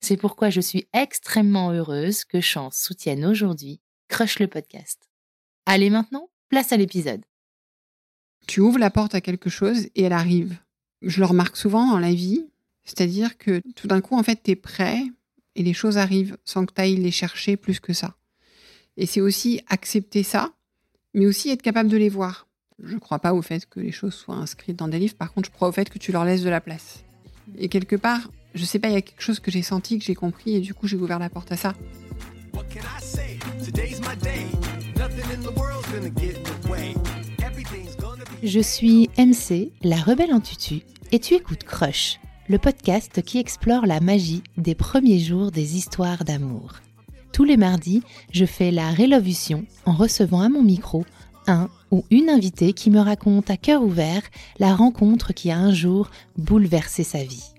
C'est pourquoi je suis extrêmement heureuse que Chance soutienne aujourd'hui Crush le podcast. Allez maintenant, place à l'épisode. Tu ouvres la porte à quelque chose et elle arrive. Je le remarque souvent dans la vie, c'est-à-dire que tout d'un coup, en fait, tu es prêt et les choses arrivent sans que tu ailles les chercher plus que ça. Et c'est aussi accepter ça, mais aussi être capable de les voir. Je ne crois pas au fait que les choses soient inscrites dans des livres, par contre, je crois au fait que tu leur laisses de la place. Et quelque part, je sais pas, il y a quelque chose que j'ai senti, que j'ai compris, et du coup, j'ai ouvert la porte à ça. Je suis MC, la rebelle en tutu, et tu écoutes Crush, le podcast qui explore la magie des premiers jours des histoires d'amour. Tous les mardis, je fais la rélovution en recevant à mon micro un ou une invitée qui me raconte à cœur ouvert la rencontre qui a un jour bouleversé sa vie.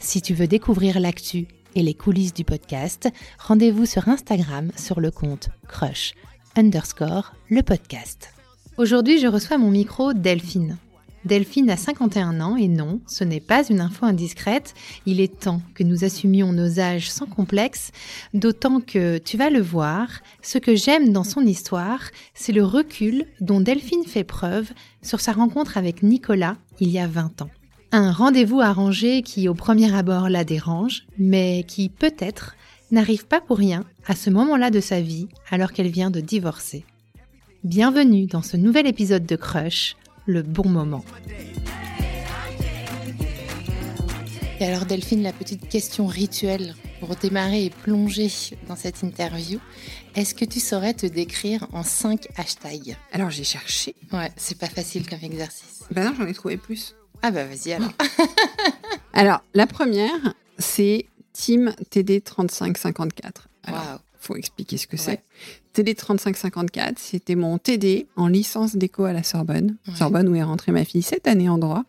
Si tu veux découvrir l'actu et les coulisses du podcast, rendez-vous sur Instagram sur le compte crush underscore le podcast. Aujourd'hui, je reçois mon micro Delphine. Delphine a 51 ans et non, ce n'est pas une info indiscrète. Il est temps que nous assumions nos âges sans complexe, d'autant que, tu vas le voir, ce que j'aime dans son histoire, c'est le recul dont Delphine fait preuve sur sa rencontre avec Nicolas il y a 20 ans. Un rendez-vous arrangé qui au premier abord la dérange, mais qui peut-être n'arrive pas pour rien à ce moment-là de sa vie alors qu'elle vient de divorcer. Bienvenue dans ce nouvel épisode de Crush, le bon moment. Et alors Delphine, la petite question rituelle pour démarrer et plonger dans cette interview, est-ce que tu saurais te décrire en cinq hashtags? Alors j'ai cherché. Ouais, c'est pas facile comme exercice. Ben non, j'en ai trouvé plus. Ah bah vas-y alors. alors la première, c'est Team TD 3554. Alors, faut expliquer ce que c'est. TD 3554, c'était mon TD en licence d'éco à la Sorbonne. Sorbonne où est rentrée ma fille cette année en droit.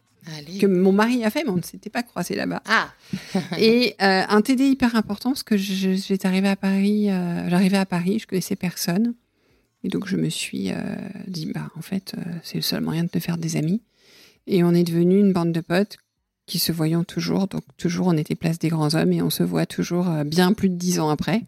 Que mon mari a fait, mais on ne s'était pas croisé là-bas. Ah Et euh, un TD hyper important parce que j'étais arrivée à Paris, euh, j'arrivais à Paris, je connaissais personne. Et donc je me suis euh, dit, bah en fait, c'est le seul moyen de te faire des amis. Et on est devenu une bande de potes qui se voyons toujours. Donc toujours, on était place des grands hommes et on se voit toujours euh, bien plus de dix ans après.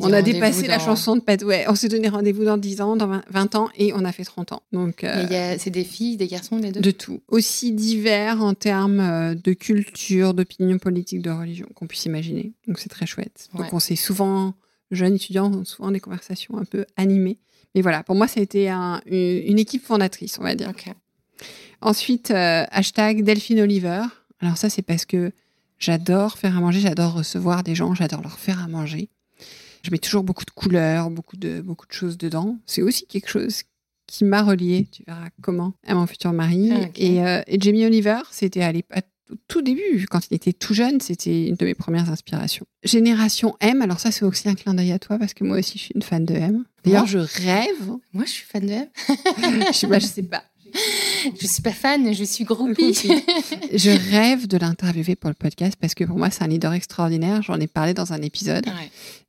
On a dépassé la chanson de Pat. Ouais, on s'est donné rendez-vous dans 10 ans, dans 20 ans et on a fait 30 ans. Donc euh, c'est des filles, des garçons, les deux? De tout. Aussi divers en termes euh, de culture, d'opinion politique, de religion qu'on puisse imaginer. Donc c'est très chouette. Donc on s'est souvent jeunes étudiants, souvent des conversations un peu animées. Mais voilà, pour moi, ça a été une, équipe fondatrice, on va dire. Ensuite, hashtag Delphine Oliver. Alors ça, c'est parce que j'adore faire à manger, j'adore recevoir des gens, j'adore leur faire à manger. Je mets toujours beaucoup de couleurs, beaucoup de, beaucoup de choses dedans. C'est aussi quelque chose qui m'a relié, tu verras comment, à mon futur mari. Ah, euh, et, Jamie Oliver, c'était à tout début, quand il était tout jeune, c'était une de mes premières inspirations. Génération M, alors ça c'est aussi un clin d'œil à toi parce que moi aussi je suis une fan de M. D'ailleurs, je rêve. Moi je suis fan de M. je sais pas, je sais pas. Je suis pas fan, je suis groupie. je rêve de l'interviewer pour le podcast parce que pour moi, c'est un leader extraordinaire. J'en ai parlé dans un épisode.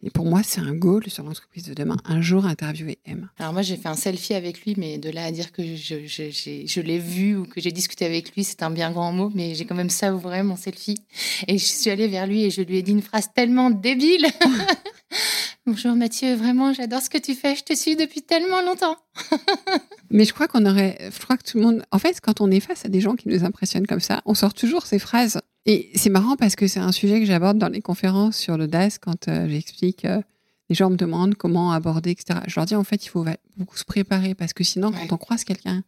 Et pour moi, c'est un goal sur l'entreprise de demain. Un jour, interviewer M. Alors moi, j'ai fait un selfie avec lui, mais de là à dire que je, je, je l'ai vu ou que j'ai discuté avec lui, c'est un bien grand mot, mais j'ai quand même savouré mon selfie. Et je suis allée vers lui et je lui ai dit une phrase tellement débile. Bonjour Mathieu, vraiment, j'adore ce que tu fais. Je te suis depuis tellement longtemps. Mais je crois qu'on aurait, je crois que tout le monde, en fait, quand on est face à des gens qui nous impressionnent comme ça, on sort toujours ces phrases. Et c'est marrant parce que c'est un sujet que j'aborde dans les conférences sur le DAS quand euh, j'explique. Euh, les gens me demandent comment aborder, etc. Je leur dis en fait, il faut beaucoup se préparer parce que sinon, quand on croise quelqu'un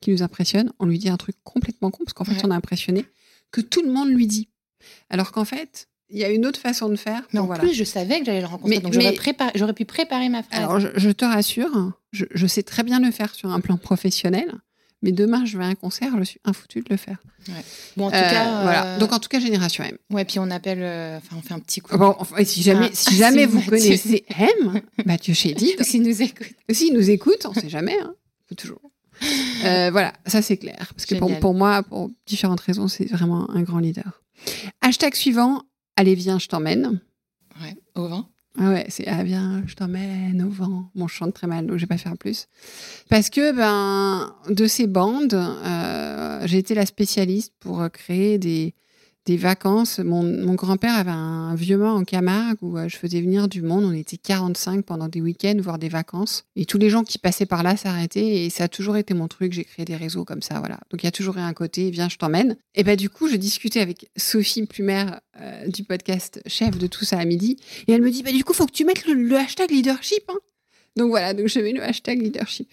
qui nous impressionne, on lui dit un truc complètement con parce qu'en fait, on est impressionné que tout le monde lui dit. Alors qu'en fait, il y a une autre façon de faire. Mais en plus, je savais que j'allais le rencontrer, donc j'aurais, pu préparer ma phrase. Alors, je, te rassure, je, sais très bien le faire sur un plan professionnel, mais demain, je vais à un concert, je suis infoutu de le faire. Bon, en tout euh, cas, voilà. Euh, donc, en tout cas, Génération M. Ouais, puis on appelle, euh, enfin, on fait un petit coup. Bon, si jamais, si jamais vous connaissez M, Mathieu Chédid. S'il nous écoute. S'il nous écoute, on ne sait jamais, hein, toujours. voilà, ça c'est clair. Parce que pour, pour, moi, pour différentes raisons, c'est vraiment un grand leader. Hashtag suivant, Allez, viens, je t'emmène. Ouais, au vent. Ah ouais, c'est Ah, viens, je t'emmène au vent. Bon, je chante très mal, donc je vais pas faire plus. Parce que, ben, de ces bandes, euh, j'ai été la spécialiste pour créer des, des vacances. Mon, grand-père avait un vieux mât en Camargue où euh, je faisais venir du monde. On était 45 pendant des week-ends, voire des vacances. Et tous les gens qui passaient par là s'arrêtaient. Et ça a toujours été mon truc. J'ai créé des réseaux comme ça, voilà. Donc il y a toujours eu un côté, viens, je t'emmène. Et bah du coup, je discutais avec Sophie Plumère euh, du podcast Chef de tout ça à midi. Et elle me dit, bah du coup, faut que tu mettes le, hashtag leadership. Hein. Donc voilà, donc je mets le hashtag leadership.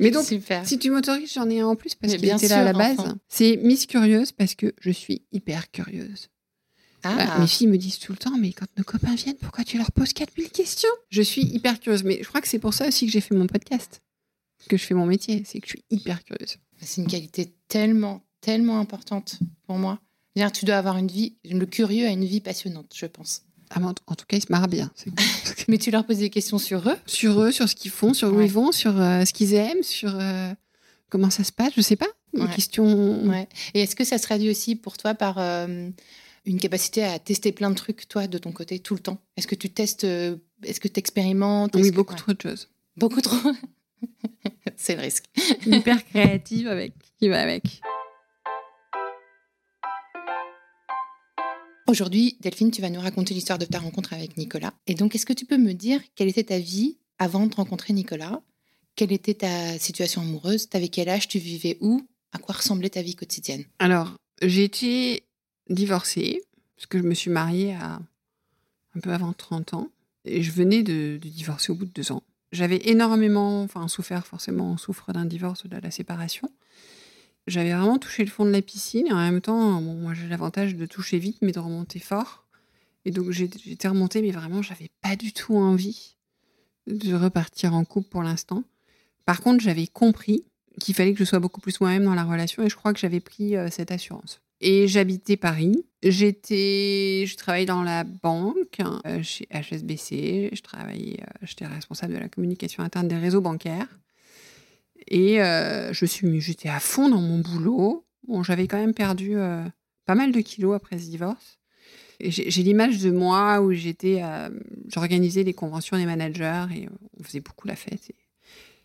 Mais donc, si tu m'autorises, j'en ai un en plus parce qu'il était là à la base. C'est Miss Curieuse parce que je suis hyper curieuse. Ah. Bah, mes filles me disent tout le temps, mais quand nos copains viennent, pourquoi tu leur poses 4000 questions? Je suis hyper curieuse. Mais je crois que c'est pour ça aussi que j'ai fait mon podcast, que je fais mon métier. C'est que je suis hyper curieuse. C'est une qualité tellement, tellement importante pour moi. tu dois avoir une vie. Le curieux a une vie passionnante, je pense. Ah, en, tout cas, ils se marrent bien. Mais tu leur poses des questions sur eux? Sur eux, sur ce qu'ils font, sur où ils vont, sur euh, ce qu'ils aiment, sur euh, comment ça se passe, je sais pas. Des questions. Ouais. Et est-ce que ça se traduit aussi pour toi par euh, une capacité à tester plein de trucs, toi, de ton côté, tout le temps? Est-ce que tu testes, est-ce que tu expérimentes? Oui, beaucoup trop de choses. Beaucoup trop C'est le risque. Hyper créative avec qui va avec. Aujourd'hui, Delphine, tu vas nous raconter l'histoire de ta rencontre avec Nicolas. Et donc, est-ce que tu peux me dire quelle était ta vie avant de rencontrer Nicolas? Quelle était ta situation amoureuse? T'avais quel âge? Tu vivais où? À quoi ressemblait ta vie quotidienne? Alors, j'ai été divorcée, parce que je me suis mariée à un peu avant 30 ans. Et je venais de, divorcer au bout de deux ans. J'avais énormément, enfin souffert forcément, on souffre d'un divorce, de la séparation. J'avais vraiment touché le fond de la piscine et en même temps, moi j'ai l'avantage de toucher vite mais de remonter fort. Et donc j'étais remontée, mais vraiment, j'avais pas du tout envie de repartir en couple pour l'instant. Par contre, j'avais compris qu'il fallait que je sois beaucoup plus moi-même dans la relation et je crois que j'avais pris euh, cette assurance. Et j'habitais Paris. J'étais, je travaillais dans la banque euh, chez HSBC. Je travaillais, euh, j'étais responsable de la communication interne des réseaux bancaires. Et euh, je suis, j'étais à fond dans mon boulot. Bon, j'avais quand même perdu euh, pas mal de kilos après ce divorce. J'ai l'image de moi où j'étais, euh, j'organisais les conventions des managers et on faisait beaucoup la fête.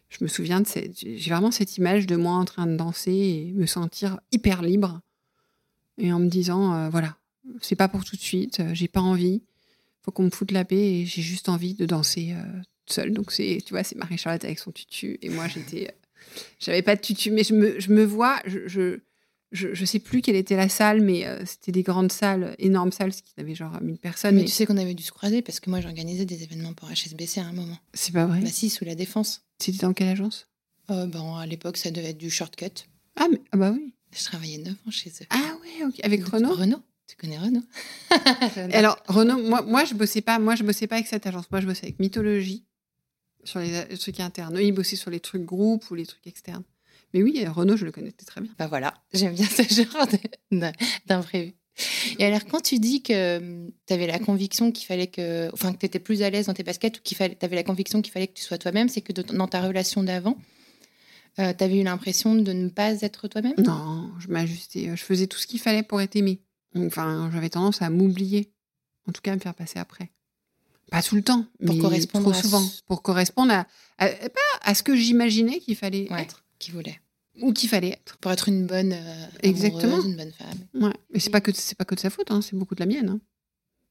Je me souviens de cette, j'ai vraiment cette image de moi en train de danser et me sentir hyper libre et en me disant, voilà, c'est pas pour tout de suite, j'ai pas envie, faut qu'on me foute la paix et j'ai juste envie de danser seule. Donc c'est, tu vois, c'est Marie-Charlotte avec son tutu et moi j'étais j'avais pas de tutu, mais je me, je me vois, je, je, je, sais plus quelle était la salle, mais euh, c'était des grandes salles, énormes salles, qui avaient genre 1000 personnes. Mais, tu sais qu'on avait dû se croiser parce que moi j'organisais des événements pour HSBC à un moment. C'est pas vrai Bah si, sous la Défense. C'était dans quelle agence? Euh, bon, À l'époque, ça devait être du shortcut. Ah, mais, ah bah oui. Je travaillais 9 ans chez eux. Ah ouais, ok. Avec Renault Renault tu connais Renault Alors, Renault, moi, moi, je bossais pas, moi, je bossais pas avec cette agence. Moi, je bossais avec Mythologie sur les, trucs internes. Eux, ils bossaient sur les trucs groupes ou les trucs externes. Mais oui, Renault, je le connaissais très bien. Bah voilà, j'aime bien ce genre d'imprévu. Et alors, quand tu dis que hum, tu avais la conviction qu'il fallait que. Enfin, que tu étais plus à l'aise dans tes baskets ou qu'il fallait, tu avais la conviction qu'il fallait que tu sois toi-même, c'est que dans ta relation d'avant, Euh, T'avais eu l'impression de ne pas être toi-même? Non, je m'ajustais. Je faisais tout ce qu'il fallait pour être aimée. Enfin, j'avais tendance à m'oublier. En tout cas, à me faire passer après. Pas tout le temps, pour mais correspondre trop souvent. Pour correspondre à, à, pas à ce que j'imaginais qu'il fallait ouais, être. Qui voulait. Ou qu'il fallait être. Pour être une bonne euh, Exactement. une bonne femme. Ouais. Mais c'est pas que c'est pas que de sa faute, hein, c'est beaucoup de la mienne. hein.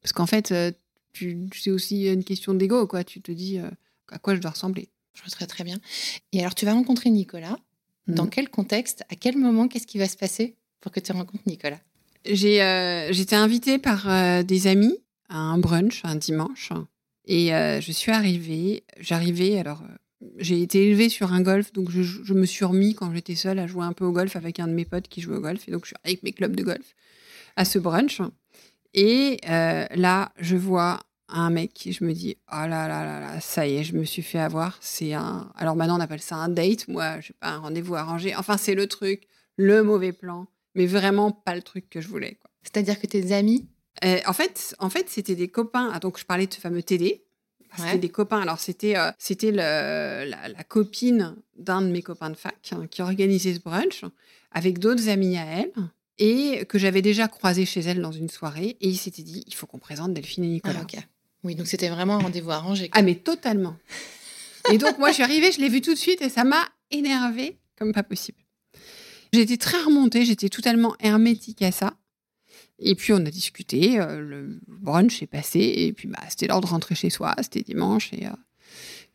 Parce qu'en fait, euh, tu, c'est aussi une question d'ego, quoi. Tu te dis euh, à quoi je dois ressembler. Je vois très très bien. Et alors, tu vas rencontrer Nicolas. Dans Mhm. quel contexte À quel moment Qu'est-ce qui va se passer pour que tu rencontres Nicolas? J'ai, euh, j'étais invitée par euh, des amis un brunch un dimanche. Et euh, je suis arrivée. J'arrivais, alors, euh, j'ai été élevée sur un golf, donc je, me suis remis quand j'étais seule à jouer un peu au golf avec un de mes potes qui jouait au golf. Et donc, je suis avec mes clubs de golf à ce brunch. Et euh, là, je vois un mec et je me dis, oh là là là là, ça y est, je me suis fait avoir. C'est un. Alors maintenant, on appelle ça un date. Moi, je sais pas, un rendez-vous arrangé. Enfin, c'est le truc, le mauvais plan, mais vraiment pas le truc que je voulais. C'est-à-dire que tes amis. Euh, en fait, en fait c'était des copains. Ah, donc, je parlais de ce fameux TD. C'était Ouais. des copains. Alors, c'était euh, c'était la, la copine d'un de mes copains de fac hein, qui organisait ce brunch avec d'autres amis à elle et que j'avais déjà croisé chez elle dans une soirée. Et il s'était dit il faut qu'on présente Delphine et Nicolas. Ah, ok. Oui, donc c'était vraiment un rendez-vous arrangé. quoi. Ah, mais totalement. Et donc, moi, je suis arrivée, je l'ai vu tout de suite et ça m'a énervée comme pas possible. J'étais très remontée, j'étais totalement hermétique à ça. Et puis, on a discuté, euh, le brunch est passé, et puis bah, c'était l'heure de rentrer chez soi, c'était dimanche. Et, euh,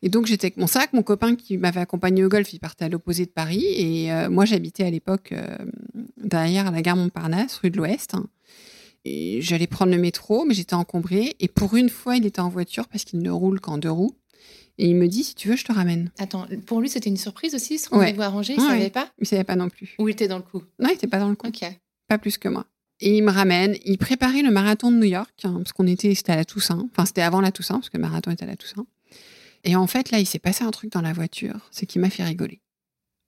et donc, j'étais avec mon sac, mon copain qui m'avait accompagné au golf, il partait à l'opposé de Paris. Et euh, moi, j'habitais à l'époque euh, derrière la gare Montparnasse, rue de l'Ouest. Et j'allais prendre le métro, mais j'étais encombrée. Et pour une fois, il était en voiture parce qu'il ne roule qu'en deux roues. Et il me dit, si tu veux, je te ramène. Attends, pour lui, c'était une surprise aussi, ce Ouais. rendez-vous arrangé Il Ouais, savait ouais. pas? Il savait pas non plus. Ou il était dans le coup? Non, il était pas dans le coup. Ok. Pas plus que moi. Et il me ramène. Il préparait le marathon de New York, hein, parce qu'on était, c'était à la Toussaint. Enfin, c'était avant la Toussaint, parce que le marathon était à la Toussaint. Et en fait, là, il s'est passé un truc dans la voiture, c'est qu'il m'a fait rigoler.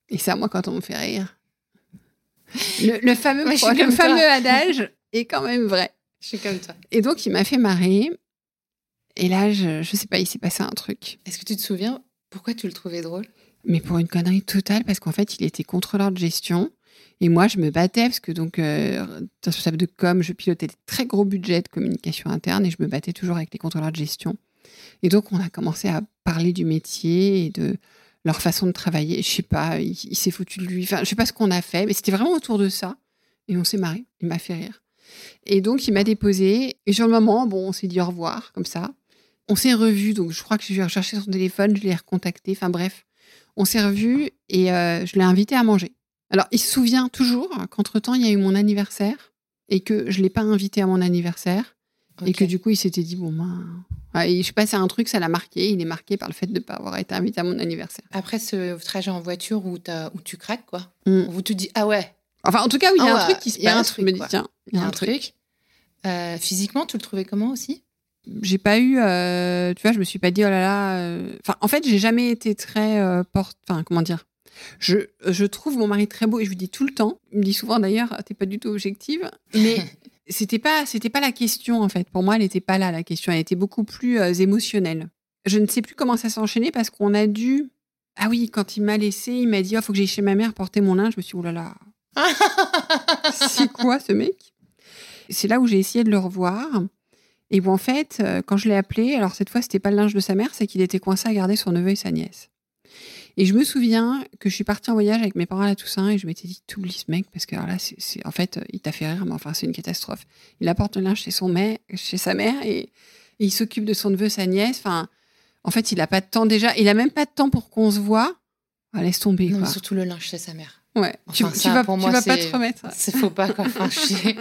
Et ça, moi, quand on me fait rire. Le, le fameux, Moi, le fameux toi. adage est quand même vrai. Je suis comme toi. Et donc, il m'a fait marrer. Et là, je, je sais pas, il s'est passé un truc. Est-ce que tu te souviens pourquoi tu le trouvais drôle? Mais pour une connerie totale, parce qu'en fait, il était contrôleur de gestion. Et moi, je me battais, parce que donc, euh, responsable de com, je pilotais des très gros budgets de communication interne et je me battais toujours avec les contrôleurs de gestion. Et donc, on a commencé à parler du métier et de leur façon de travailler. Je sais pas, il, s'est foutu de lui. Enfin, je sais pas ce qu'on a fait, mais c'était vraiment autour de ça. Et on s'est marré. Il m'a fait rire. Et donc, il m'a déposé. Et sur le moment, bon, on s'est dit au revoir, comme ça. On s'est revus. Donc, je crois que j'ai recherché son téléphone, je l'ai recontacté. Enfin, bref. On s'est revus et euh, je l'ai invité à manger. Alors, il se souvient toujours qu'entre-temps, il y a eu mon anniversaire et que je ne l'ai pas invité à mon anniversaire. Et que du coup, il s'était dit, bon, ben. ouais, je sais pas, c'est un truc, ça l'a marqué. Il est marqué par le fait de ne pas avoir été invité à mon anniversaire. Après ce trajet en voiture où, tu craques, quoi, Mm. où tu dis Ah ouais, Enfin, en tout cas, oui, il y a Ah un ouais, truc qui se il y a un passe. truc, me dis, tiens, il y a un truc. Euh, physiquement, tu le trouvais comment aussi? J'ai pas eu euh, tu vois je me suis pas dit oh là là euh, enfin en fait j'ai jamais été très porte enfin comment dire je, je trouve mon mari très beau et je lui dis tout le temps. Il me dit souvent d'ailleurs Ah, t'es pas du tout objective mais c'était pas c'était pas la question en fait. Pour moi elle n'était pas là la question. Elle était beaucoup plus euh, émotionnelle. Je ne sais plus comment ça s'est enchaîné parce qu'on a dû ah oui quand il m'a laissé il m'a dit oh faut que j'aille chez ma mère porter mon linge je me suis dit oh là là c'est quoi ce mec? C'est là où j'ai essayé de le revoir. Et où en fait, euh, quand je l'ai appelé, alors cette fois, c'était pas le linge de sa mère, c'est qu'il était coincé à garder son neveu et sa nièce. Et je me souviens que je suis partie en voyage avec mes parents à la Toussaint et je m'étais dit, t'oublies ce mec parce que alors là, c'est, en fait, euh, il t'a fait rire, mais enfin, c'est une catastrophe. Il apporte le linge chez, son mère, chez sa mère et, et il s'occupe de son neveu, sa nièce. Enfin, en fait, il a pas de temps déjà. Il a même pas de temps pour qu'on se voit. Ah, laisse tomber, Non, quoi. surtout le linge chez sa mère. Ouais. tu, Enfin, tu ça, vas, pour tu moi, vas pas te remettre. C'est faut pas, quoi. Enfin,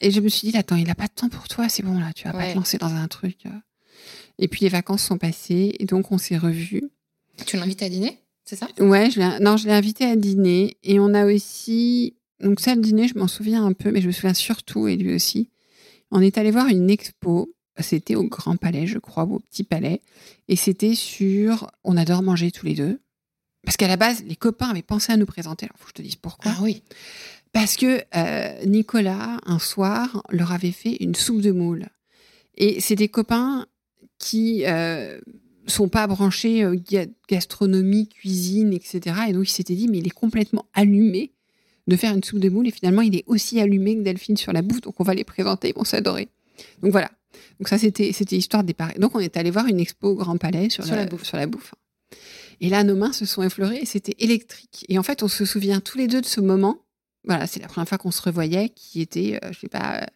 Et je me suis dit, attends, il a pas de temps pour toi, c'est bon là, tu vas pas te lancer dans un truc. Et puis les vacances sont passées et donc on s'est revus. Tu l'invites à dîner, c'est ça? Ouais, je l'ai, non, je l'ai invité à dîner et on a aussi, donc ça le dîner, je m'en souviens un peu, mais je me souviens surtout et lui aussi. On est allé voir une expo. C'était au Grand Palais, je crois, ou au Petit Palais. Et c'était sur. On adore manger tous les deux. Parce qu'à la base, les copains avaient pensé à nous présenter. Alors, faut que je te dise pourquoi. Ah oui. Parce que euh, Nicolas, un soir, leur avait fait une soupe de moule. Et c'est des copains qui euh, sont pas branchés euh, gastronomie, cuisine, etc. Et donc il s'était dit, mais il est complètement allumé de faire une soupe de moules. Et finalement, il est aussi allumé que Delphine sur la bouffe. Donc on va les présenter, ils vont s'adorer. Donc voilà. Donc ça, c'était c'était histoire des paris. Donc on est allé voir une expo au Grand Palais sur, la, bouffe. sur la bouffe. Et là, nos mains se sont effleurées et c'était électrique. Et en fait, on se souvient tous les deux de ce moment. Voilà, c'est la première fois qu'on se revoyait, qui était, je sais pas,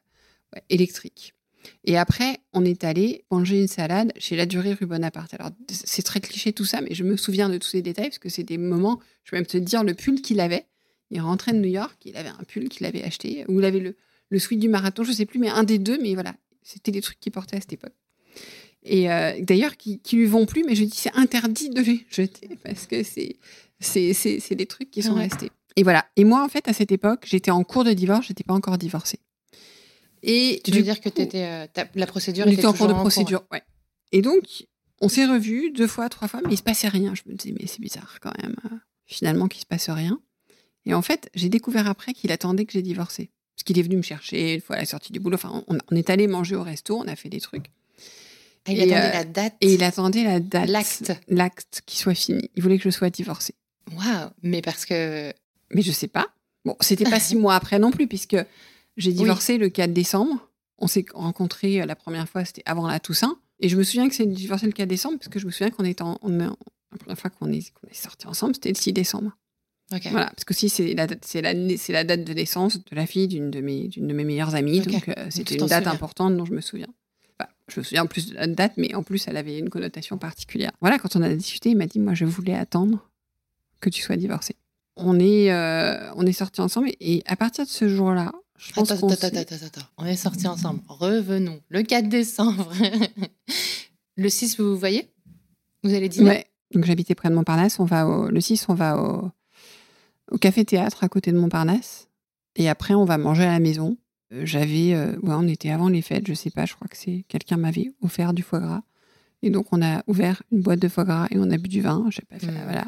électrique. Et après, on est allé manger une salade chez la durée rue Bonaparte. Alors, c'est très cliché tout ça, mais je me souviens de tous ces détails parce que c'est des moments, je peux même te dire le pull qu'il avait. Il rentrait de New York, il avait un pull qu'il avait acheté, ou il avait le, le sweat du marathon, je sais plus, mais un des deux, mais voilà, c'était des trucs qu'il portait à cette époque. Et euh, d'ailleurs, qui, qui lui vont plus, mais je dis c'est interdit de les jeter parce que c'est c'est des trucs qui sont restés. Et voilà. Et moi, en fait, à cette époque, j'étais en cours de divorce, j'étais pas encore divorcée. Et tu veux dire que étais, euh, la procédure on était, en cours de procédure, ouais. Et donc, on s'est revus deux fois, trois fois, mais il se passait rien. Je me disais, mais c'est bizarre quand même. Euh, finalement, qu'il se passe rien. Et en fait, j'ai découvert après qu'il attendait que j'ai divorcé. Parce qu'il est venu me chercher une fois à la sortie du boulot. Enfin, on, est allé manger au resto, on a fait des trucs. Et il attendait euh, la date. Et il attendait la date. L'acte. L'acte qui soit fini. Il voulait que je sois divorcée. Waouh Mais parce que. Mais je sais pas. Bon, c'était pas six mois après non plus, puisque j'ai divorcé le 4 décembre. On s'est rencontrés euh, la première fois, c'était avant la Toussaint. Et je me souviens que c'est divorcé le 4 décembre, parce que je me souviens qu'on était en, la première fois qu'on est, est sortis ensemble, c'était le 6 décembre. Voilà, parce que si c'est la, date de naissance de la fille d'une de mes, d'une de mes meilleures amies, donc euh, c'était une date importante dont je me souviens. je me souviens en plus de la date, mais en plus elle avait une connotation particulière. Voilà, quand on a discuté, il m'a dit, moi je voulais attendre que tu sois divorcée. On est, euh, on est sortis ensemble et à partir de ce jour-là, attends, attends, attends, attends, On est sortis ensemble. Revenons. Le 4 décembre. le 6, vous voyez? Vous allez dîner? Ouais. Donc j'habitais près de Montparnasse. On va au... Le 6, on va au, au café-théâtre à côté de Montparnasse. Et après, on va manger à la maison. Euh, j'avais. Euh, ouais, on était avant les fêtes, je sais pas, je crois que c'est. Quelqu'un m'avait offert du foie gras. Et donc, on a ouvert une boîte de foie gras et on a bu du vin. J'ai pas fait. Hmm. Voilà.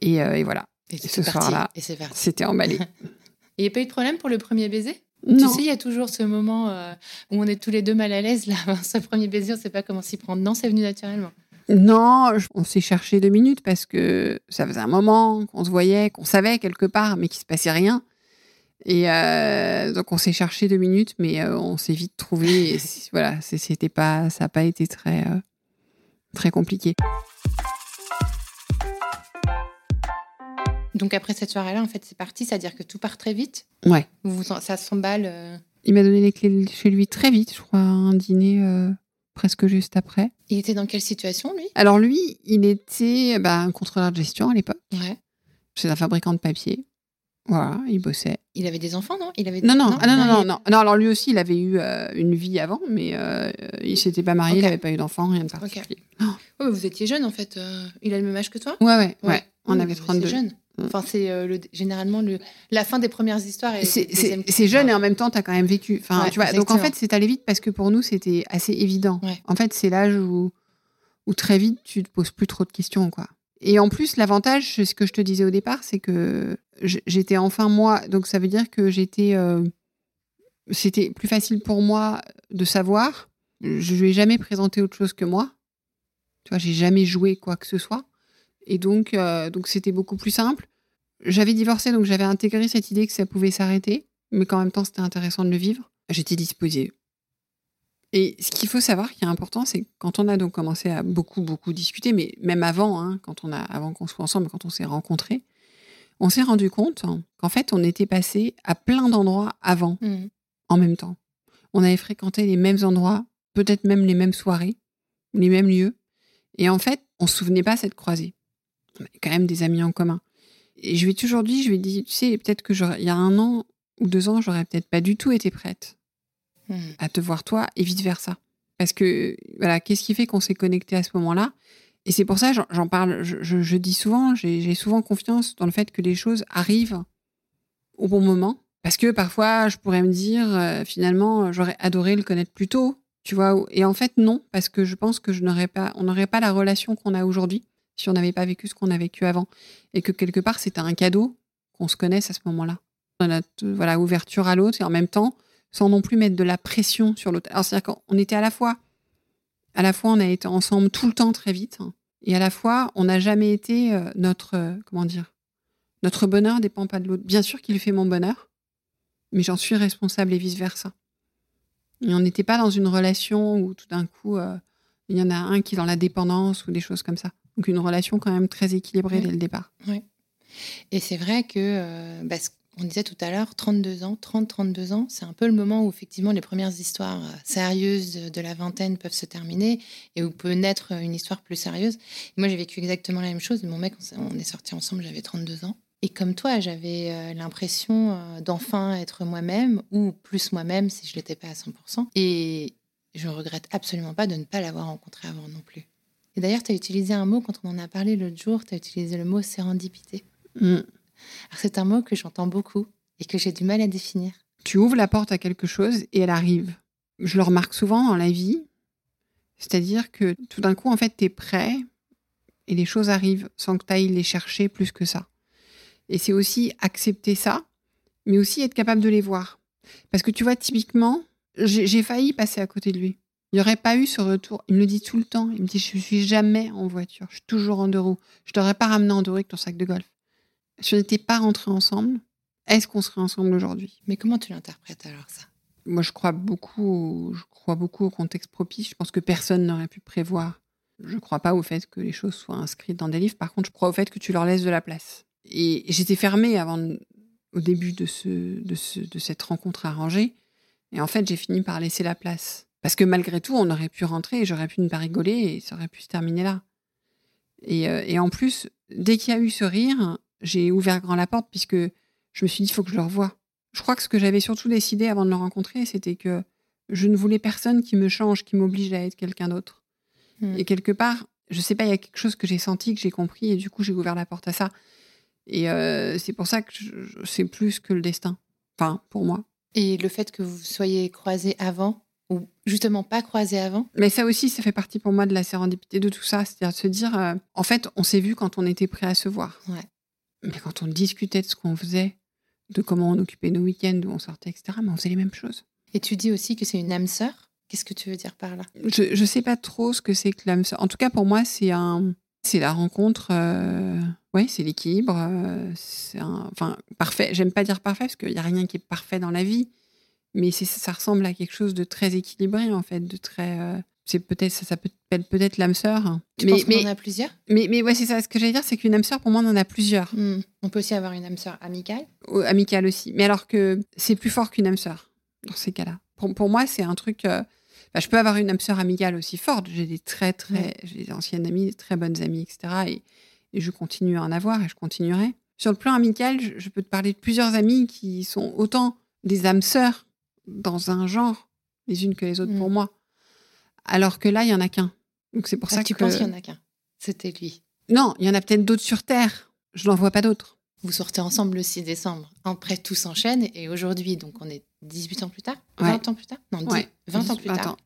Et, euh, et voilà. Et, ce soir-là, c'était emballé. Il n'y a pas eu de problème pour le premier baiser? Tu sais, il y a toujours ce moment euh, où on est tous les deux mal à l'aise. Là, ce premier baiser, on ne sait pas comment s'y prendre. Non, c'est venu naturellement. Non, on s'est cherché deux minutes parce que ça faisait un moment qu'on se voyait, qu'on savait quelque part, mais qu'il se passait rien. Et euh, donc on s'est cherché deux minutes, mais euh, on s'est vite trouvé. voilà, c'était pas, ça n'a pas été très très compliqué. Donc après cette soirée-là, en fait, c'est parti, c'est-à-dire que tout part très vite. Ouais. Vous, ça s'emballe. Euh. Il m'a donné les clés chez lui très vite, je crois, un dîner euh, presque juste après. Il était dans quelle situation, lui? Alors lui, il était bah, un contrôleur de gestion à l'époque. Ouais. C'est un fabricant de papier. Voilà, il bossait. Il avait des enfants, non? Il avait non, non, non, ah, non, non, non, non, Alors lui aussi, il avait eu euh, une vie avant, mais il s'était pas marié, il n'avait pas eu d'enfant, rien de particulier. Oh. vous étiez jeune en fait. Il a le même âge que toi? Ouais, ouais, ouais. On avait 32. jeune. Mm. Enfin, c'est euh, généralement le, la fin des premières histoires. C'est jeune et en même temps, tu as quand même vécu. Enfin, tu vois, donc en fait, c'est allé vite parce que pour nous, c'était assez évident. En fait, c'est l'âge où, où très vite, tu te poses plus trop de questions. quoi. Et en plus, l'avantage, ce que je te disais au départ, c'est que j'étais enfin moi. Donc ça veut dire que j'étais. Euh, c'était plus facile pour moi de savoir. Je lui ai jamais présenté autre chose que moi. Tu vois, j'ai jamais joué quoi que ce soit. Et donc, euh, donc c'était beaucoup plus simple. J'avais divorcé, donc j'avais intégré cette idée que ça pouvait s'arrêter, mais qu'en même temps, c'était intéressant de le vivre. J'étais disposée. Et ce qu'il faut savoir, qui est important, c'est quand on a donc commencé à beaucoup, beaucoup discuter, mais même avant, hein, quand on a, avant qu'on soit ensemble, quand on s'est rencontrés, on s'est rendu compte qu'en fait, on était passé à plein d'endroits avant, mmh. en même temps. On avait fréquenté les mêmes endroits, peut-être même les mêmes soirées, les mêmes lieux. Et en fait, on se souvenait pas cette croisée on a quand même des amis en commun. Et je lui ai toujours dit, je lui ai dit, tu sais, peut-être que il y a un an ou deux ans, j'aurais peut-être pas du tout été prête hmm. à te voir toi et vice versa. Parce que, voilà, qu'est-ce qui fait qu'on s'est connecté à ce moment-là? Et c'est pour ça, j'en parle, je, dis souvent, j'ai souvent confiance dans le fait que les choses arrivent au bon moment. Parce que parfois, je pourrais me dire, euh, finalement, j'aurais adoré le connaître plus tôt, tu vois. Et en fait, non, parce que je pense que je n'aurais pas, on n'aurait pas la relation qu'on a aujourd'hui si on n'avait pas vécu ce qu'on a vécu avant. Et que quelque part, c'était un cadeau qu'on se connaisse à ce moment-là. Notre voilà, ouverture à l'autre et en même temps, sans non plus mettre de la pression sur l'autre. Alors, c'est-à-dire qu'on était à la fois À la fois, on a été ensemble tout le temps très vite, et à la fois, on n'a jamais été euh, notre, euh, comment dire, notre bonheur dépend pas de l'autre. Bien sûr qu'il fait mon bonheur, mais j'en suis responsable et vice versa. Et on n'était pas dans une relation où tout d'un coup, euh, il y en a un qui est dans la dépendance ou des choses comme ça. Donc une relation quand même très équilibrée dès le départ. Oui. Et c'est vrai que, bah, on disait tout à l'heure, 32 ans, 30-32 ans, c'est un peu le moment où effectivement les premières histoires euh, sérieuses de la vingtaine peuvent se terminer et où peut naître une histoire plus sérieuse. moi, j'ai vécu exactement la même chose. Mon mec, on est sortis ensemble, j'avais 32 ans. Et comme toi, j'avais euh, l'impression euh, d'enfin être moi-même, ou plus moi-même si je l'étais pas à 100%. Et je ne regrette absolument pas de ne pas l'avoir rencontré avant non plus. Et d'ailleurs, tu as utilisé un mot quand on en a parlé l'autre jour, tu as utilisé le mot sérendipité. Mm c'est un mot que j'entends beaucoup et que j'ai du mal à définir. Tu ouvres la porte à quelque chose et elle arrive. Je le remarque souvent dans la vie. C'est-à-dire que tout d'un coup, en fait, tu es prêt et les choses arrivent sans que tu ailles les chercher plus que ça. Et c'est aussi accepter ça, mais aussi être capable de les voir. Parce que tu vois, typiquement, j'ai failli passer à côté de lui. Il n'y aurait pas eu ce retour. Il me le dit tout le temps. Il me dit Je suis jamais en voiture. Je suis toujours en deux roues. Je t'aurais pas ramené en deux roues avec ton sac de golf si on n'était pas rentrés ensemble, est-ce qu'on serait ensemble aujourd'hui? Mais comment tu l'interprètes alors ça? Moi, je crois beaucoup, je crois beaucoup au contexte propice. Je pense que personne n'aurait pu prévoir. Je ne crois pas au fait que les choses soient inscrites dans des livres. Par contre, je crois au fait que tu leur laisses de la place. Et j'étais fermée avant, au début de, ce, de, ce, de cette rencontre arrangée. Et en fait, j'ai fini par laisser la place. Parce que malgré tout, on aurait pu rentrer et j'aurais pu ne pas rigoler et ça aurait pu se terminer là. Et, euh, et en plus, dès qu'il y a eu ce rire, j'ai ouvert grand la porte puisque je me suis dit, il faut que je le revoie. Je crois que ce que j'avais surtout décidé avant de le rencontrer, c'était que je ne voulais personne qui me change, qui m'oblige à être quelqu'un d'autre. Hmm. Et quelque part, je sais pas, il y a quelque chose que j'ai senti, que j'ai compris, et du coup, j'ai ouvert la porte à ça. Et euh, c'est pour ça que c'est plus que le destin. Enfin, pour moi. Et le fait que vous soyez croisés avant, ou justement pas croisés avant Mais ça aussi, ça fait partie pour moi de la sérendipité de tout ça. C'est-à-dire se dire, euh, en fait, on s'est vu quand on était prêt à se voir. Ouais. Mais quand on discutait de ce qu'on faisait, de comment on occupait nos week-ends, où on sortait, etc., mais on faisait les mêmes choses. Et tu dis aussi que c'est une âme sœur Qu'est-ce que tu veux dire par là? Je ne sais pas trop ce que c'est que l'âme sœur. En tout cas, pour moi, c'est un, c'est la rencontre. Euh... Oui, c'est l'équilibre. Euh, c'est un... enfin parfait. J'aime pas dire parfait parce qu'il y a rien qui est parfait dans la vie, mais ça ressemble à quelque chose de très équilibré en fait, de très. Euh, c'est peut-être ça, peut être peut-être l'âme sœur. Tu mais, penses en a plusieurs? Mais mais ouais, c'est ça. Ce que j'allais dire, c'est qu'une âme sœur, pour moi, on en a plusieurs. Hmm. On peut aussi avoir une âme sœur amicale? amicale aussi. Mais alors que c'est plus fort qu'une âme sœur dans ces cas-là. Pour, pour moi, c'est un truc. Euh, bah, je peux avoir une âme sœur amicale aussi forte. J'ai des très très, j'ai des anciennes amies, des très bonnes amies, etc. Et, et, je continue à en avoir et je continuerai. Sur le plan amical, je, peux te parler de plusieurs amies qui sont autant des âmes sœurs dans un genre les unes que les autres pour hmm. moi alors que là, il y en a qu'un. Donc c'est pour ah, ça tu que. Tu penses qu'il y en a qu'un? C'était lui. Non, il y en a peut-être d'autres sur Terre. Je n'en vois pas d'autres. Vous sortez ensemble le 6 décembre. Après, tout s'enchaîne. Et aujourd'hui, donc on est 18 ans plus tard? 20 ans plus tard? Non, 20 ans plus tard.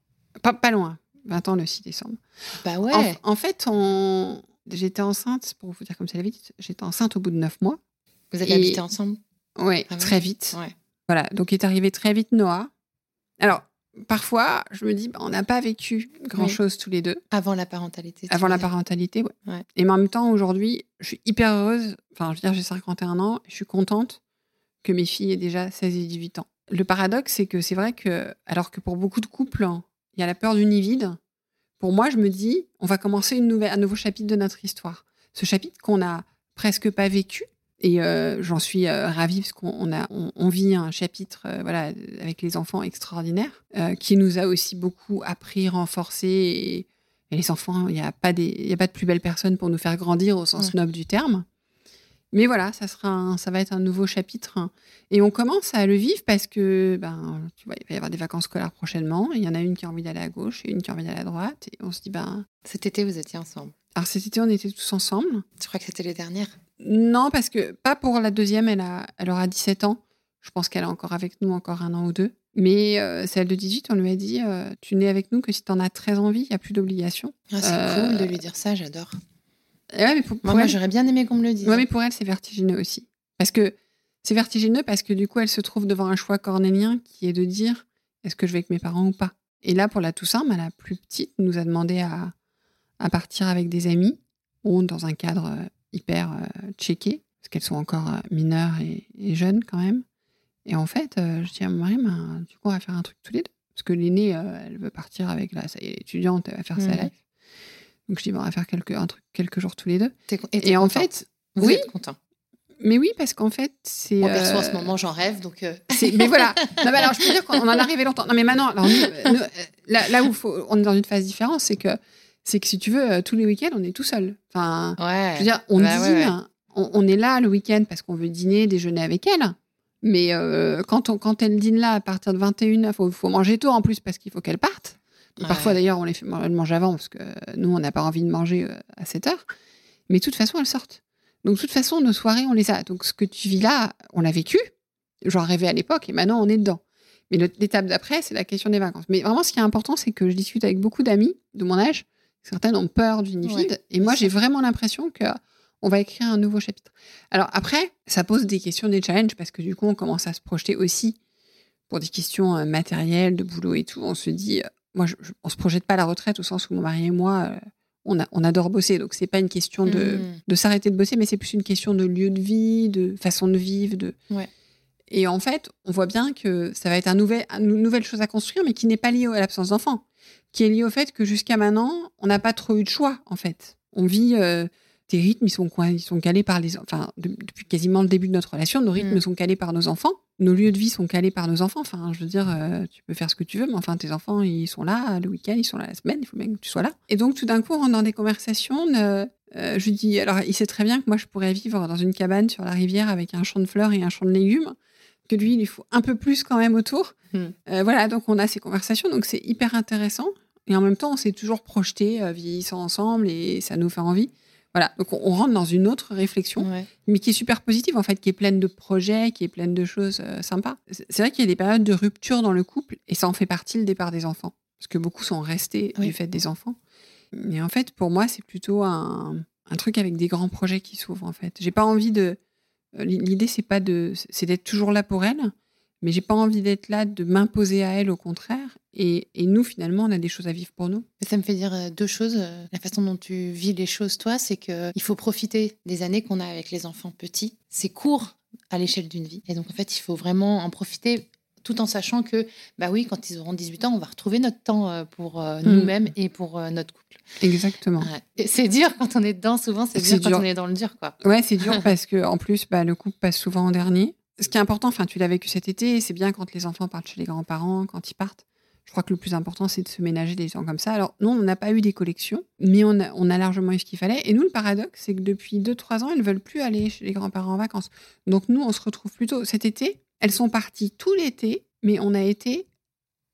Pas, pas, loin. 20 ans le 6 décembre. Bah ouais. En, fait, on... j'étais enceinte, pour vous dire comme ça la vite, j'étais enceinte au bout de 9 mois. Vous avez habité ensemble? Oui, très vite. Voilà, donc est arrivé très vite Noah. Alors, parfois, je me dis, bah, on n'a pas vécu grand-chose tous les deux. Avant la parentalité. Avant la parentalité, ouais. Et en même temps, aujourd'hui, je suis hyper heureuse. Enfin, je veux dire, j'ai 51 ans. Je suis contente que mes filles aient déjà 16 et 18 ans. Le paradoxe, c'est que c'est vrai que, alors que pour beaucoup de couples, hein, il y a la peur du nid vide, pour moi, je me dis, on va commencer une nouvelle, un nouveau chapitre de notre histoire. Ce chapitre qu'on n'a presque pas vécu, et euh, j'en suis euh, ravie parce qu'on a, on, vit un chapitre euh, voilà, avec les enfants extraordinaire qui nous a aussi beaucoup appris, renforcé. Et, les enfants, il n'y a, pas des, a pas de plus belle personne pour nous faire grandir au sens noble du terme. Mais voilà, ça, sera ça va être un nouveau chapitre. Et on commence à le vivre parce que, ben, tu vois, il va y avoir des vacances scolaires prochainement. Il y en a une qui a envie d'aller à gauche et une qui a envie d'aller à droite. Et on se dit, ben. Cet été, vous étiez ensemble Alors cet été, on était tous ensemble. Tu crois que c'était les dernières? Non, parce que pas pour la deuxième, elle, a, elle aura 17 ans. Je pense qu'elle est encore avec nous encore un an ou deux. Mais euh, celle de 18, on lui a dit euh, Tu n'es avec nous que si tu en as très envie, il n'y a plus d'obligation. Ah, c'est cool de lui dire ça, j'adore. Ouais, moi, j'aurais bien aimé qu'on me le dise. Ouais, mais pour elle, c'est vertigineux aussi. Parce que c'est vertigineux parce que du coup, elle se trouve devant un choix cornélien qui est de dire Est-ce que je vais avec mes parents ou pas? Et là, pour la Toussaint, bah, la plus petite nous a demandé à, à partir avec des amis ou dans un cadre euh, hyper euh, checké, parce qu'elles sont encore euh, mineures et, jeunes quand même. Et en fait, je dis à mon mari, ben, du coup, on va faire un truc tous les deux. Parce que l'aînée, elle veut partir avec la, ça y est, étudiante, elle va faire sa mmh. life. Donc je dis, ben, on va faire quelques, un truc, quelques jours tous les deux. et, en fait, Vous oui, content. Mais oui, parce qu'en fait, c'est. En perso, en ce moment, j'en rêve, donc. Mais voilà. Non, mais alors, je peux dire qu'on en est arrivé longtemps. Non, mais maintenant, alors, là, là, où faut, on est dans une phase différente, c'est que c'est que si tu veux, euh, tous les week-ends, on est tout seul. Enfin, je veux dire, on bah dîne, On, est là le week-end parce qu'on veut dîner, déjeuner avec elle. Mais euh, quand, on, quand elle dîne là à partir de 21h, il faut, faut, manger tôt en plus parce qu'il faut qu'elle parte. Parfois d'ailleurs, on les fait manger avant parce que nous, on n'a pas envie de manger euh, à 7 heure. Mais de toute façon, elles sortent. Donc de toute façon, nos soirées, on les a. Donc ce que tu vis là, on l'a vécu. J'en rêvais à l'époque et maintenant, on est dedans. Mais l'étape d'après, c'est la question des vacances. Mais vraiment, ce qui est important, c'est que je discute avec beaucoup d'amis de mon âge Certaines ont peur d'une vide. et moi, j'ai vraiment l'impression que on va écrire un nouveau chapitre. Alors après, ça pose des questions, des challenges, parce que du coup, on commence à se projeter aussi pour des questions euh, matérielles, de boulot et tout. On se dit, euh, moi, je, on se projette pas à la retraite au sens où mon mari et moi, euh, on, a, on adore bosser. Donc, c'est pas une question de, mmh. de s'arrêter de bosser, mais c'est plus une question de lieu de vie, de façon de vivre. De... Et en fait, on voit bien que ça va être un nouvel, une nouvelle chose à construire, mais qui n'est pas liée à l'absence d'enfants qui est lié au fait que jusqu'à maintenant, on n'a pas trop eu de choix, en fait. On vit, euh, tes rythmes, ils sont, ils sont calés par les... Enfin, depuis quasiment le début de notre relation, nos rythmes mm. sont calés par nos enfants. Nos lieux de vie sont calés par nos enfants. Enfin, je veux dire, euh, tu peux faire ce que tu veux, mais enfin, tes enfants, ils sont là le week-end, ils sont là la semaine, il faut bien que tu sois là. Et donc, tout d'un coup, on rentre dans des conversations. Euh, je lui dis, alors, il sait très bien que moi, je pourrais vivre dans une cabane sur la rivière avec un champ de fleurs et un champ de légumes que lui, il lui faut un peu plus quand même autour. Mm. voilà, donc on a ces conversations, donc c'est hyper intéressant. Et en même temps, on s'est toujours projeté, euh, vieillissant ensemble, et ça nous fait envie. Voilà, donc on, rentre dans une autre réflexion, mais qui est super positive en fait, qui est pleine de projets, qui est pleine de choses euh, sympas. C'est vrai qu'il y a des périodes de rupture dans le couple, et ça en fait partie le départ des enfants, parce que beaucoup sont restés du fait des enfants. Mais en fait, pour moi, c'est plutôt un, un, truc avec des grands projets qui s'ouvrent en fait. J'ai pas envie de. Euh, l'idée, c'est pas de, c'est d'être toujours là pour elle, mais j'ai pas envie d'être là, de m'imposer à elle, au contraire. Et, nous, finalement, on a des choses à vivre pour nous. Ça me fait dire euh, deux choses. Euh, la façon dont tu vis les choses, toi, c'est qu'il faut profiter des années qu'on a avec les enfants petits. C'est court à l'échelle d'une vie. Et donc, en fait, il faut vraiment en profiter tout en sachant que, bah oui, quand ils auront 18 ans, on va retrouver notre temps euh, pour mm. nous-mêmes et pour notre couple. Exactement. C'est dur quand on est dedans, souvent, c'est dur, quand on est dans le dur, quoi. Ouais, c'est dur parce que en plus, bah, le couple passe souvent en dernier ce qui est important, enfin, tu l'as vécu cet été, c'est bien quand les enfants partent chez les grands-parents, quand ils partent. Je crois que le plus important, c'est de se ménager des gens comme ça. Alors, nous, on n'a pas eu des collections, mais on a, on a largement eu ce qu'il fallait. Et nous, le paradoxe, c'est que depuis 2-3 ans, elles ne veulent plus aller chez les grands-parents en vacances. Donc, nous, on se retrouve plutôt cet été. Elles sont parties tout l'été, mais on a été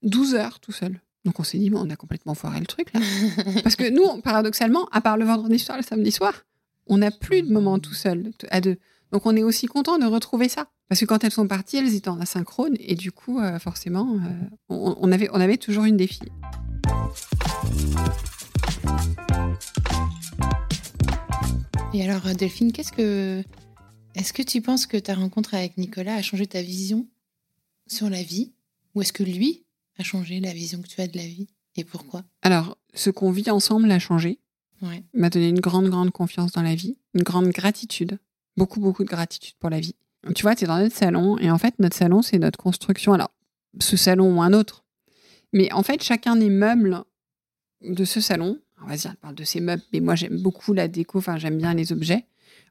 12 heures tout seul. Donc, on s'est dit, on a complètement foiré le truc, là. Parce que nous, paradoxalement, à part le vendredi soir, le samedi soir, on n'a plus de moments tout seul, à deux. Donc, on est aussi content de retrouver ça. Parce que quand elles sont parties, elles étaient en asynchrone et du coup, euh, forcément, euh, on, avait, on avait toujours une défi. Et alors, euh, Delphine, qu'est-ce que. Est-ce que tu penses que ta rencontre avec Nicolas a changé ta vision sur la vie? Ou est-ce que lui a changé la vision que tu as de la vie? Et pourquoi? Alors, ce qu'on vit ensemble a changé. Ouais. m'a donné une grande, grande confiance dans la vie, une grande gratitude, beaucoup, beaucoup de gratitude pour la vie. Tu vois, tu es dans notre salon, et en fait, notre salon, c'est notre construction. Alors, ce salon ou un autre. Mais en fait, chacun des meubles de ce salon, on va dire, on parle de ces meubles, mais moi, j'aime beaucoup la déco, enfin, j'aime bien les objets.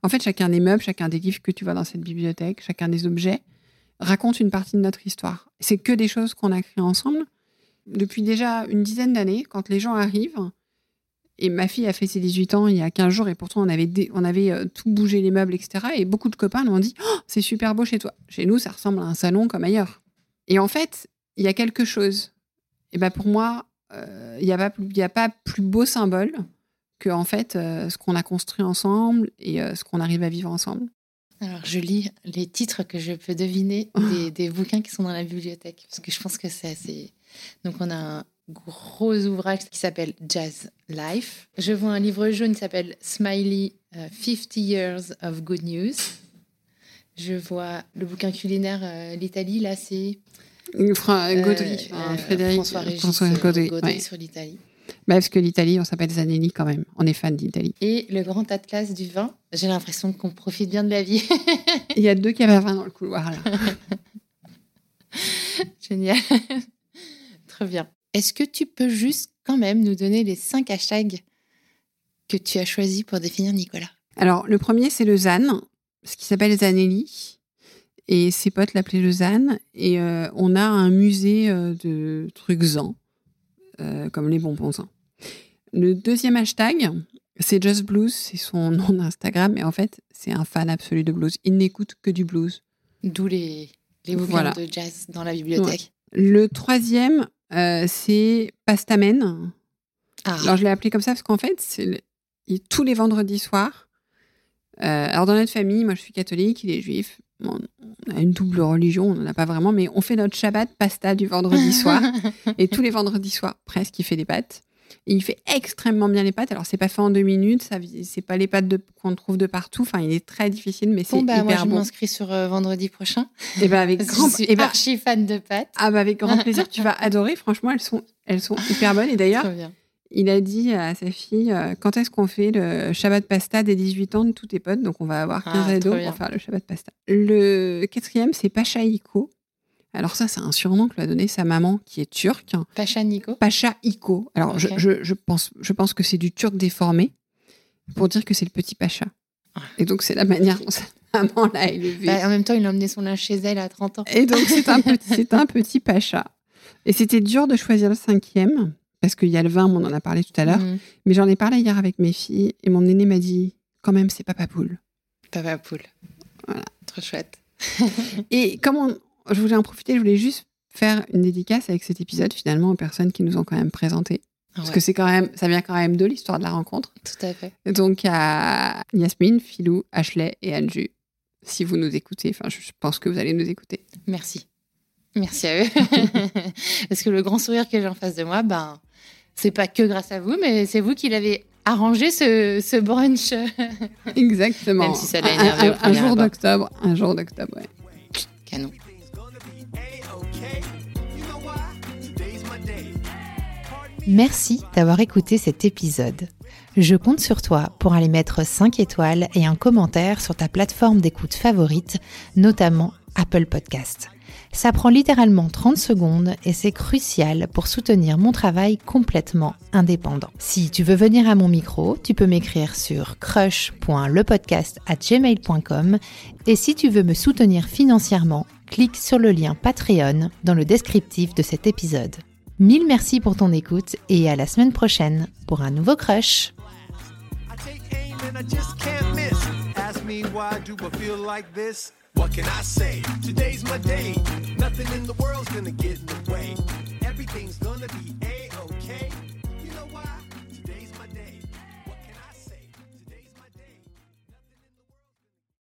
En fait, chacun des meubles, chacun des livres que tu vois dans cette bibliothèque, chacun des objets raconte une partie de notre histoire. C'est que des choses qu'on a créées ensemble. Depuis déjà une dizaine d'années, quand les gens arrivent, et ma fille a fait ses 18 ans il y a 15 jours et pourtant on avait, on avait euh, tout bougé les meubles, etc. Et beaucoup de copains nous ont dit oh, C'est super beau chez toi. Chez nous, ça ressemble à un salon comme ailleurs. Et en fait, il y a quelque chose. Et ben pour moi, euh, il n'y a, pas, a pas plus beau symbole que en fait euh, ce qu'on a construit ensemble et ce qu'on arrive à vivre ensemble. Alors, je lis les titres que je peux deviner des, des, bouquins qui sont dans la bibliothèque, parce que je pense que c'est assez. Donc, on a un, gros ouvrage qui s'appelle Jazz Life. Je vois un livre jaune qui s'appelle Smiley 50 euh, Years of Good News. Je vois le bouquin culinaire, euh, l'Italie, là, c'est. Fra Gaudry, Frédéric François Gaudry, sur l'Italie. Bah, parce que l'Italie, on s'appelle Zanelli quand même. On est fan d'Italie. Et le grand atlas du vin. J'ai l'impression qu'on profite bien de la vie. Il y a deux vin dans le couloir là. Génial. Très bien. Est-ce que tu peux juste quand même nous donner les cinq hashtags que tu as choisis pour définir Nicolas? Alors, le premier, c'est le ZAN, ce qui s'appelle Zanelli. Et ses potes l'appelaient le ZAN. Et euh, on a un musée euh, de trucs ZAN, euh, comme les bonbons ZAN. Le deuxième hashtag, c'est Just Blues, c'est son nom d'Instagram. Et en fait, c'est un fan absolu de blues. Il n'écoute que du blues. D'où les, les bouquins de jazz dans la bibliothèque. Le troisième, euh, c'est Pastamen. Ah. Alors, je l'ai appelé comme ça parce qu'en fait, tous les vendredis soirs. Euh, alors, dans notre famille, moi, je suis catholique, il est juif. on a une double religion, on n'en a pas vraiment, mais on fait notre Shabbat pasta du vendredi soir. et tous les vendredis soirs, presque, il fait des pâtes il fait extrêmement bien les pâtes. Alors, c'est pas fait en deux minutes, ça, c'est pas les pâtes qu'on trouve de partout. Enfin, il est très difficile, mais c'est bah, hyper moi, je m'inscris sur euh, vendredi prochain. Et eh ben avec grand je suis eh ben archi fan de pâtes. Ah bah avec grand plaisir, tu vas adorer. Franchement, elles sont, elles sont hyper bonnes. Et d'ailleurs, il a dit à sa fille euh, quand est-ce qu'on fait le Shabbat pasta des 18 ans de tous tes potes? Donc, on va avoir 15 ah, ados pour faire le Shabbat pasta. Le quatrième, c'est Pacha alors ça, c'est un surnom que lui a donné sa maman, qui est turque. Pacha Nico Pacha Iko. Alors je, pense, je pense que c'est du turc déformé pour dire que c'est le petit Pacha. Et donc c'est la manière dont sa maman l'a élevé. Bah, en même temps, il a emmené son linge chez elle à 30 ans. Et donc c'est un, petit, un petit Pacha. Et c'était dur de choisir le cinquième, parce qu'il y a le vin, on en a parlé tout à l'heure. Mhm. Mais j'en ai parlé hier avec mes filles, et mon aîné m'a dit, quand même, c'est Papa Poule. Papa Poule. Voilà. Trop chouette. et comme on, je voulais en profiter, je voulais juste faire une dédicace avec cet épisode finalement aux personnes qui nous ont quand même présenté. Parce que c'est quand même, ça vient quand même de l'histoire de la rencontre. Tout à fait. Donc à Yasmine, Philou, Ashley et Anju, si vous nous écoutez, enfin je pense que vous allez nous écouter. Merci. Merci à eux. Parce que le grand sourire que j'ai en face de moi, ben, c'est pas que grâce à vous, mais c'est vous qui l'avez arrangé ce, ce brunch. Exactement. Même si ça l'a énervé un, un jour d'octobre, un jour d'octobre, ouais. Merci d'avoir écouté cet épisode. Je compte sur toi pour aller mettre 5 étoiles et un commentaire sur ta plateforme d'écoute favorite, notamment Apple Podcast. Ça prend littéralement 30 secondes et c'est crucial pour soutenir mon travail complètement indépendant. Si tu veux venir à mon micro, tu peux m'écrire sur crush.lepodcast@gmail.com et si tu veux me soutenir financièrement, clique sur le lien Patreon dans le descriptif de cet épisode. Mille merci pour ton écoute et à la semaine prochaine pour un nouveau crush.